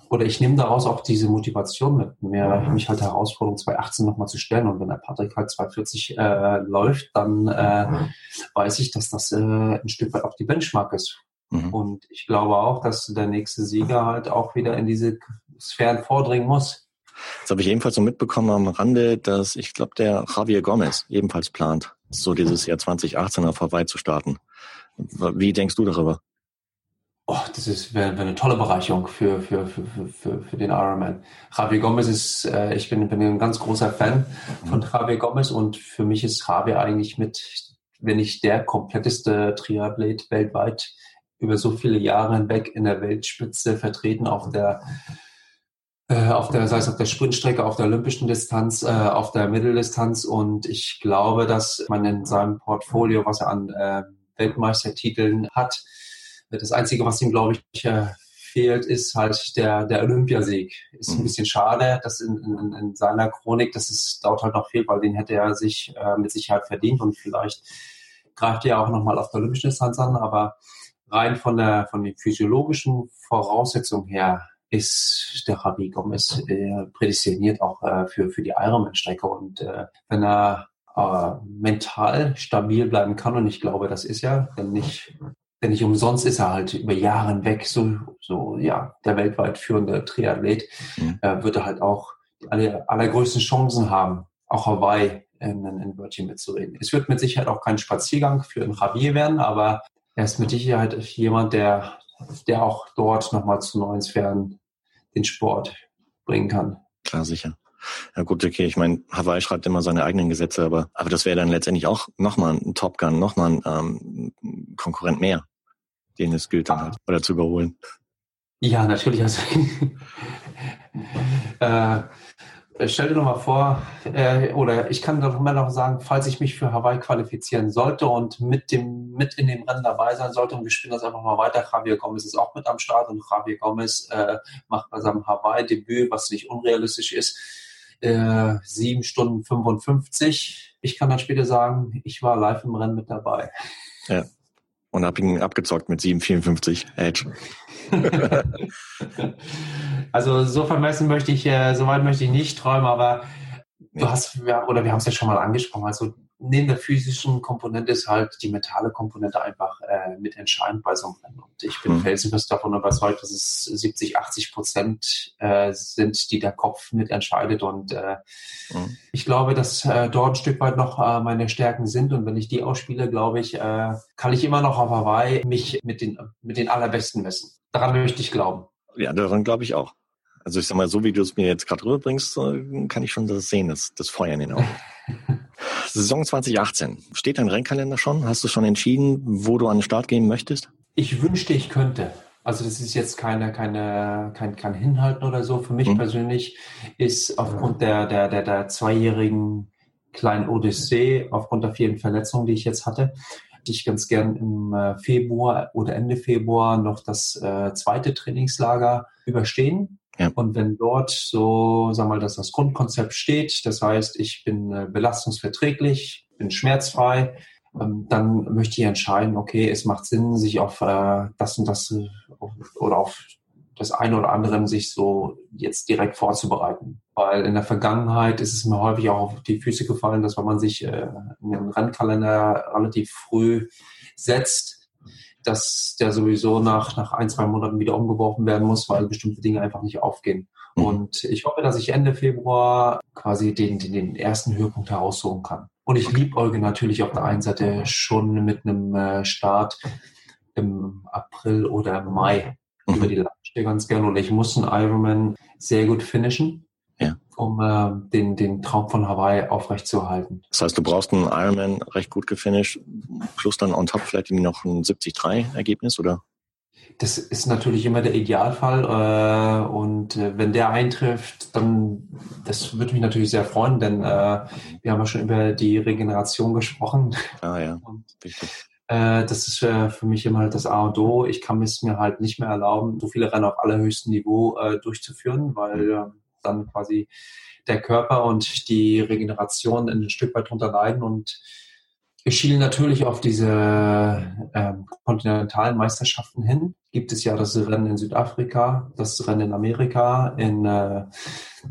oder ich nehme daraus auch diese Motivation mit, mir, mich halt Herausforderung 2018 nochmal zu stellen. Und wenn der Patrick halt 240 äh, läuft, dann äh, weiß ich, dass das äh, ein Stück weit auch die Benchmark ist. Mhm. Und ich glaube auch, dass der nächste Sieger halt auch wieder in diese Sphären vordringen muss. Das habe ich ebenfalls so mitbekommen am Rande, dass ich glaube, der Javier Gomez ebenfalls plant, so dieses Jahr 2018 auf Hawaii zu starten. Wie denkst du darüber? Oh, das ist wäre wär eine tolle Bereicherung für, für, für, für, für den Ironman. Javier Gomez ist, äh, ich bin, bin ein ganz großer Fan von Javier Gomez und für mich ist Javier eigentlich mit, wenn nicht der kompletteste Triathlet weltweit über so viele Jahre hinweg in der Weltspitze vertreten auf der äh, auf der, sei es auf der Sprintstrecke, auf der olympischen Distanz, äh, auf der Mitteldistanz und ich glaube, dass man in seinem Portfolio, was er an äh, Weltmeistertiteln hat, das Einzige, was ihm, glaube ich, äh, fehlt, ist halt der, der Olympiasieg. Ist ein mhm. bisschen schade, dass in, in, in seiner Chronik, dass es dort halt noch fehlt, weil den hätte er sich äh, mit Sicherheit verdient und vielleicht greift er auch nochmal auf der olympischen Distanz an, aber rein von der von den physiologischen Voraussetzungen her ist der Javi Gomez äh, prädestiniert auch äh, für, für die Ironman-Strecke. Und äh, wenn er äh, mental stabil bleiben kann, und ich glaube, das ist ja, denn nicht denn nicht umsonst ist er halt über Jahre hinweg so, so ja, der weltweit führende Triathlet, mhm. äh, wird er halt auch die aller, allergrößten Chancen haben, auch Hawaii in ein Wörtchen mitzureden. Es wird mit Sicherheit auch kein Spaziergang für einen Javier werden, aber er ist mit Sicherheit jemand, der, der auch dort nochmal zu neuen Sphären den Sport bringen kann. Klar, sicher. Ja gut, okay, ich meine, Hawaii schreibt immer seine eigenen Gesetze, aber, aber das wäre dann letztendlich auch nochmal ein Top Gun, nochmal ein ähm, Konkurrent mehr, den es gilt dann halt, oder zu überholen. Ja, natürlich. Also, *laughs* äh, stell dir doch mal vor, äh, oder ich kann doch immer noch sagen, falls ich mich für Hawaii qualifizieren sollte und mit dem mit in dem Rennen dabei sein sollte und wir spielen das einfach mal weiter. Javier Gomez ist auch mit am Start und Javier Gomez äh, macht bei seinem Hawaii-Debüt, was nicht unrealistisch ist, äh, 7 Stunden 55. Ich kann dann später sagen, ich war live im Rennen mit dabei. Ja. Und hab ihn abgezockt mit 7,54 Edge. *laughs* also so vermessen möchte ich, äh, so weit möchte ich nicht träumen, aber du hast, oder wir haben es ja schon mal angesprochen, also neben der physischen Komponente ist halt die mentale Komponente einfach äh, mit entscheidend bei so einem Rennen. Und ich bin mhm. felsenfest davon überzeugt, dass es 70, 80 Prozent äh, sind, die der Kopf mit entscheidet. Und äh, mhm. ich glaube, dass äh, dort ein Stück weit noch äh, meine Stärken sind. Und wenn ich die ausspiele, glaube ich, äh, kann ich immer noch auf Hawaii mich mit den, mit den Allerbesten messen. Daran möchte ich glauben. Ja, daran glaube ich auch. Also ich sag mal, so wie du es mir jetzt gerade rüberbringst, äh, kann ich schon das sehen, das, das Feuer in den Augen. *laughs* Saison 2018. Steht dein Rennkalender schon? Hast du schon entschieden, wo du an den Start gehen möchtest? Ich wünschte, ich könnte. Also das ist jetzt keine, keine, kein, kein Hinhalten oder so. Für mich mhm. persönlich ist aufgrund der, der, der, der zweijährigen kleinen Odyssee, aufgrund der vielen Verletzungen, die ich jetzt hatte, ich ganz gern im äh, Februar oder Ende Februar noch das äh, zweite Trainingslager überstehen. Ja. Und wenn dort so, sag mal, dass das Grundkonzept steht, das heißt, ich bin äh, belastungsverträglich, bin schmerzfrei, ähm, dann möchte ich entscheiden, okay, es macht Sinn, sich auf äh, das und das auf, oder auf das eine oder andere sich so jetzt direkt vorzubereiten. Weil in der Vergangenheit ist es mir häufig auch auf die Füße gefallen, dass wenn man sich äh, einen Rennkalender relativ früh setzt, dass der sowieso nach, nach ein, zwei Monaten wieder umgeworfen werden muss, weil bestimmte Dinge einfach nicht aufgehen. Mhm. Und ich hoffe, dass ich Ende Februar quasi den, den, den ersten Höhepunkt heraussuchen kann. Und ich liebe Olga natürlich auf der einen Seite schon mit einem äh, Start im April oder im Mai mhm. über die Landschaft ganz gerne. Und ich muss einen Ironman sehr gut finishen, ja. um äh, den, den Traum von Hawaii aufrechtzuerhalten. Das heißt, du brauchst einen Ironman recht gut gefinisht, plus dann on top vielleicht noch ein 70-3-Ergebnis, oder? Das ist natürlich immer der Idealfall äh, und äh, wenn der eintrifft, dann das würde mich natürlich sehr freuen, denn äh, wir haben ja schon über die Regeneration gesprochen. Ah ja, *laughs* richtig. Äh, das ist für mich immer halt das A und O. Ich kann es mir halt nicht mehr erlauben, so viele Rennen auf allerhöchstem Niveau äh, durchzuführen, weil mhm. äh, dann quasi der Körper und die Regeneration ein Stück weit drunter leiden und wir schielen natürlich auf diese ähm, kontinentalen Meisterschaften hin. Gibt es ja das Rennen in Südafrika, das Rennen in Amerika, in, äh,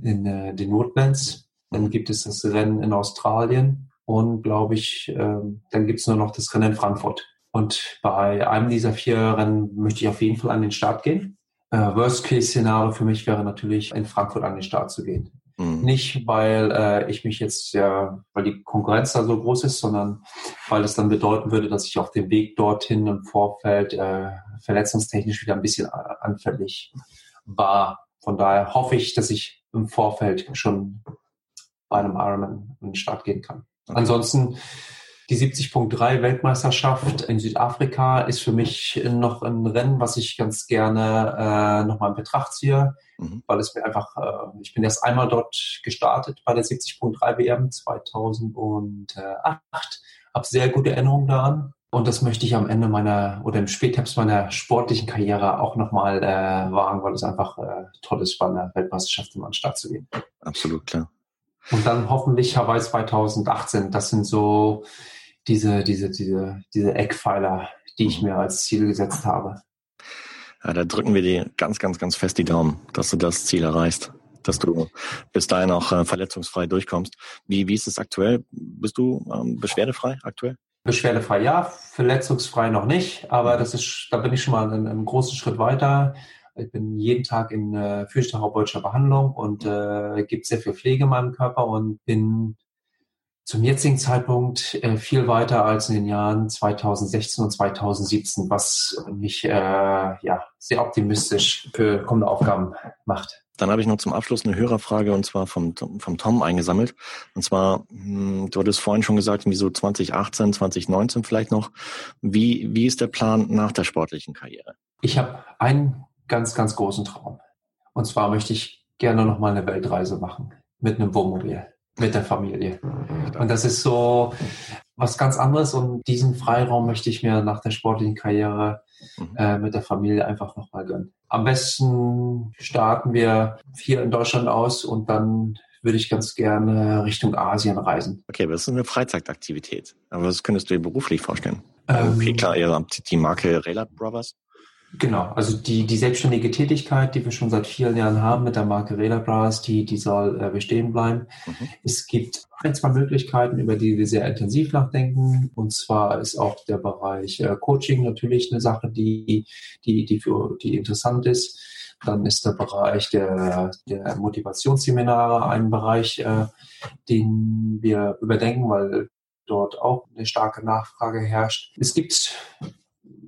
in äh, den Woodlands. Dann gibt es das Rennen in Australien und glaube ich, äh, dann gibt es nur noch das Rennen in Frankfurt. Und bei einem dieser vier Rennen möchte ich auf jeden Fall an den Start gehen. Äh, Worst-Case-Szenario für mich wäre natürlich, in Frankfurt an den Start zu gehen. Mhm. Nicht, weil äh, ich mich jetzt ja, weil die Konkurrenz da so groß ist, sondern weil es dann bedeuten würde, dass ich auf dem Weg dorthin im Vorfeld äh, verletzungstechnisch wieder ein bisschen anfällig war. Von daher hoffe ich, dass ich im Vorfeld schon bei einem Ironman in den Start gehen kann. Okay. Ansonsten die 70.3 Weltmeisterschaft in Südafrika ist für mich noch ein Rennen, was ich ganz gerne äh, nochmal in Betracht ziehe, mhm. weil es mir einfach, äh, ich bin erst einmal dort gestartet bei der 70.3 WM 2008, habe sehr gute Erinnerungen daran. Und das möchte ich am Ende meiner oder im Spätherbst meiner sportlichen Karriere auch nochmal äh, wagen, weil es einfach äh, toll ist, bei einer Weltmeisterschaft immer an den Start zu gehen. Absolut, klar. Und dann hoffentlich Hawaii 2018. Das sind so diese, diese, diese, diese Eckpfeiler, die ich mir als Ziel gesetzt habe. Ja, da drücken wir dir ganz, ganz, ganz fest die Daumen, dass du das Ziel erreichst, dass du bis dahin auch äh, verletzungsfrei durchkommst. Wie, wie ist es aktuell? Bist du ähm, beschwerdefrei aktuell? Beschwerdefrei ja, verletzungsfrei noch nicht, aber das ist, da bin ich schon mal einen, einen großen Schritt weiter. Ich bin jeden Tag in äh, physiotherapeutischer Behandlung und äh, gibt sehr viel Pflege in meinem Körper und bin zum jetzigen Zeitpunkt äh, viel weiter als in den Jahren 2016 und 2017, was mich äh, ja sehr optimistisch für kommende Aufgaben macht. Dann habe ich noch zum Abschluss eine Hörerfrage und zwar vom, vom Tom eingesammelt. Und zwar, hm, du hattest vorhin schon gesagt, wie so 2018, 2019 vielleicht noch. Wie, wie ist der Plan nach der sportlichen Karriere? Ich habe einen ganz, ganz großen Traum. Und zwar möchte ich gerne noch mal eine Weltreise machen mit einem Wohnmobil mit der Familie. Und das ist so was ganz anderes und diesen Freiraum möchte ich mir nach der sportlichen Karriere mhm. äh, mit der Familie einfach nochmal gönnen. Am besten starten wir hier in Deutschland aus und dann würde ich ganz gerne Richtung Asien reisen. Okay, aber das ist eine Freizeitaktivität. Aber was könntest du dir beruflich vorstellen? Ähm, okay, klar, ihr habt die Marke Relat Brothers. Genau, also die, die selbstständige Tätigkeit, die wir schon seit vielen Jahren haben mit der Marke Reda Bras, die, die soll äh, bestehen bleiben. Mhm. Es gibt ein, zwei Möglichkeiten, über die wir sehr intensiv nachdenken. Und zwar ist auch der Bereich äh, Coaching natürlich eine Sache, die, die, die, für, die interessant ist. Dann ist der Bereich der, der Motivationsseminare ein Bereich, äh, den wir überdenken, weil dort auch eine starke Nachfrage herrscht. Es gibt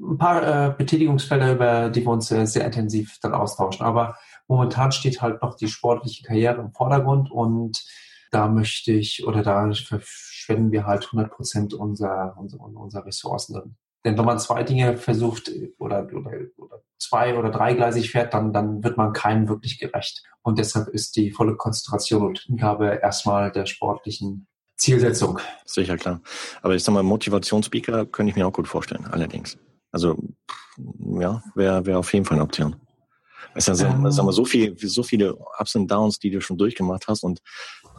ein paar äh, Betätigungsfelder, über die wir uns äh, sehr intensiv dann austauschen. Aber momentan steht halt noch die sportliche Karriere im Vordergrund und da möchte ich oder da verschwenden wir halt 100 Prozent unserer, unserer, unserer Ressourcen drin. Denn wenn man zwei Dinge versucht oder, oder, oder zwei oder dreigleisig fährt, dann, dann wird man keinem wirklich gerecht. Und deshalb ist die volle Konzentration und Hingabe erstmal der sportlichen Zielsetzung. Sicher, klar. Aber ich sag mal, Motivationsspeaker könnte ich mir auch gut vorstellen, allerdings. Also, ja, wäre wär auf jeden Fall eine Option. Es ist ja, ähm, sag mal, so viel, so viele Ups und Downs, die du schon durchgemacht hast und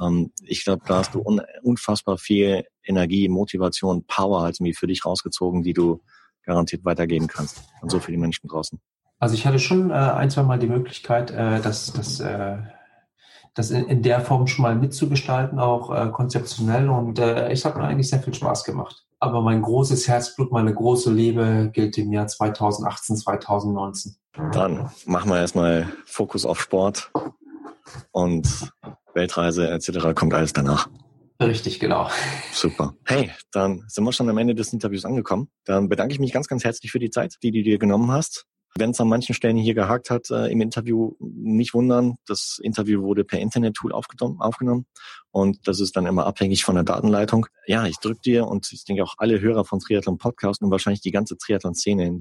ähm, ich glaube, da hast du un, unfassbar viel Energie, Motivation, Power halt irgendwie für dich rausgezogen, die du garantiert weitergeben kannst an so viele Menschen draußen. Also ich hatte schon äh, ein, zwei Mal die Möglichkeit, äh, das, das, äh, das in, in der Form schon mal mitzugestalten, auch äh, konzeptionell. Und äh, es hat mir eigentlich sehr viel Spaß gemacht. Aber mein großes Herzblut, meine große Liebe gilt im Jahr 2018, 2019. Dann machen wir erstmal Fokus auf Sport und Weltreise etc. kommt alles danach. Richtig, genau. Super. Hey, dann sind wir schon am Ende des Interviews angekommen. Dann bedanke ich mich ganz, ganz herzlich für die Zeit, die du dir genommen hast. Wenn es an manchen Stellen hier gehakt hat äh, im Interview, nicht wundern. Das Interview wurde per Internet-Tool aufgenommen und das ist dann immer abhängig von der Datenleitung. Ja, ich drücke dir und ich denke auch alle Hörer von Triathlon Podcast und wahrscheinlich die ganze Triathlon-Szene im,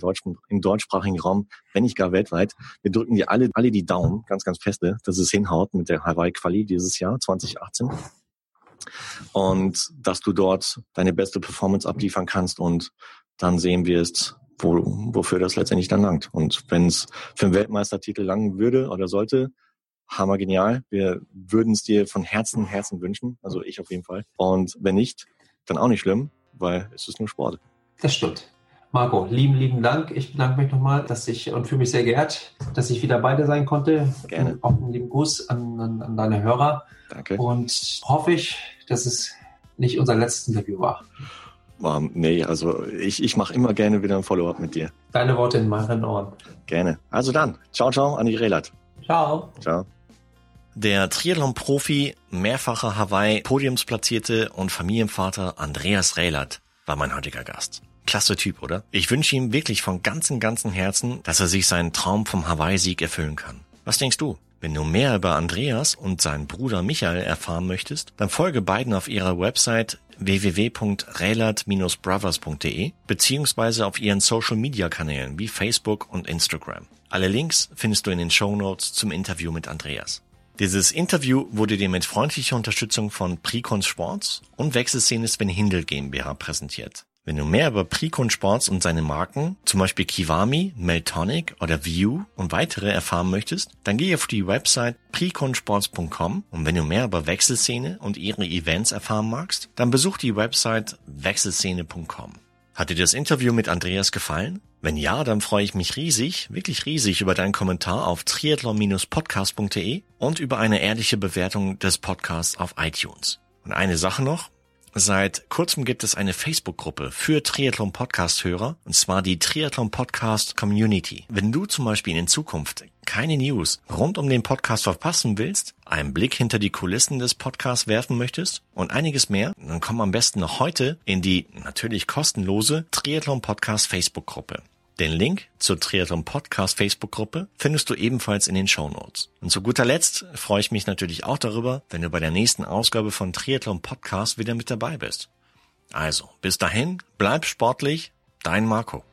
im deutschsprachigen Raum, wenn nicht gar weltweit, wir drücken dir alle, alle die Daumen, ganz, ganz feste, dass es hinhaut mit der Hawaii-Quali dieses Jahr 2018 und dass du dort deine beste Performance abliefern kannst und dann sehen wir es, wo, wofür das letztendlich dann langt. Und wenn es für einen Weltmeistertitel langen würde oder sollte, hammer genial. Wir würden es dir von Herzen, Herzen wünschen. Also ich auf jeden Fall. Und wenn nicht, dann auch nicht schlimm, weil es ist nur Sport. Das stimmt. Marco, lieben, lieben Dank. Ich bedanke mich nochmal, dass ich und fühle mich sehr geehrt, dass ich wieder bei dir sein konnte. Gerne. Auch einen lieben Gruß an, an, an deine Hörer. Danke. Und hoffe ich, dass es nicht unser letztes Interview war. Um, nee, also ich, ich mache immer gerne wieder ein Follow-up mit dir. Deine Worte in meinen Ohren. Gerne. Also dann, ciao, ciao, Andi Relat. Ciao. Ciao. Der Triathlon-Profi, mehrfacher Hawaii-Podiumsplatzierte und Familienvater Andreas Rehlert war mein heutiger Gast. Klasse Typ, oder? Ich wünsche ihm wirklich von ganzem, ganzem Herzen, dass er sich seinen Traum vom Hawaii-Sieg erfüllen kann. Was denkst du? Wenn du mehr über Andreas und seinen Bruder Michael erfahren möchtest, dann folge beiden auf ihrer Website www.relat-brothers.de beziehungsweise auf ihren Social-Media-Kanälen wie Facebook und Instagram. Alle Links findest du in den Show Notes zum Interview mit Andreas. Dieses Interview wurde dir mit freundlicher Unterstützung von Precons Sports und Wechselszene Sven Hindel GmbH präsentiert. Wenn du mehr über Precon Sports und seine Marken, zum Beispiel Kiwami, Meltonic oder View und weitere erfahren möchtest, dann geh auf die Website preconsports.com und wenn du mehr über Wechselszene und ihre Events erfahren magst, dann besuch die Website wechselszene.com. Hat dir das Interview mit Andreas gefallen? Wenn ja, dann freue ich mich riesig, wirklich riesig über deinen Kommentar auf triathlon-podcast.de und über eine ehrliche Bewertung des Podcasts auf iTunes. Und eine Sache noch, Seit kurzem gibt es eine Facebook-Gruppe für Triathlon Podcast-Hörer, und zwar die Triathlon Podcast Community. Wenn du zum Beispiel in Zukunft keine News rund um den Podcast verpassen willst, einen Blick hinter die Kulissen des Podcasts werfen möchtest und einiges mehr, dann komm am besten noch heute in die natürlich kostenlose Triathlon Podcast Facebook-Gruppe. Den Link zur Triathlon Podcast Facebook-Gruppe findest du ebenfalls in den Show Notes. Und zu guter Letzt freue ich mich natürlich auch darüber, wenn du bei der nächsten Ausgabe von Triathlon Podcast wieder mit dabei bist. Also, bis dahin, bleib sportlich, dein Marco.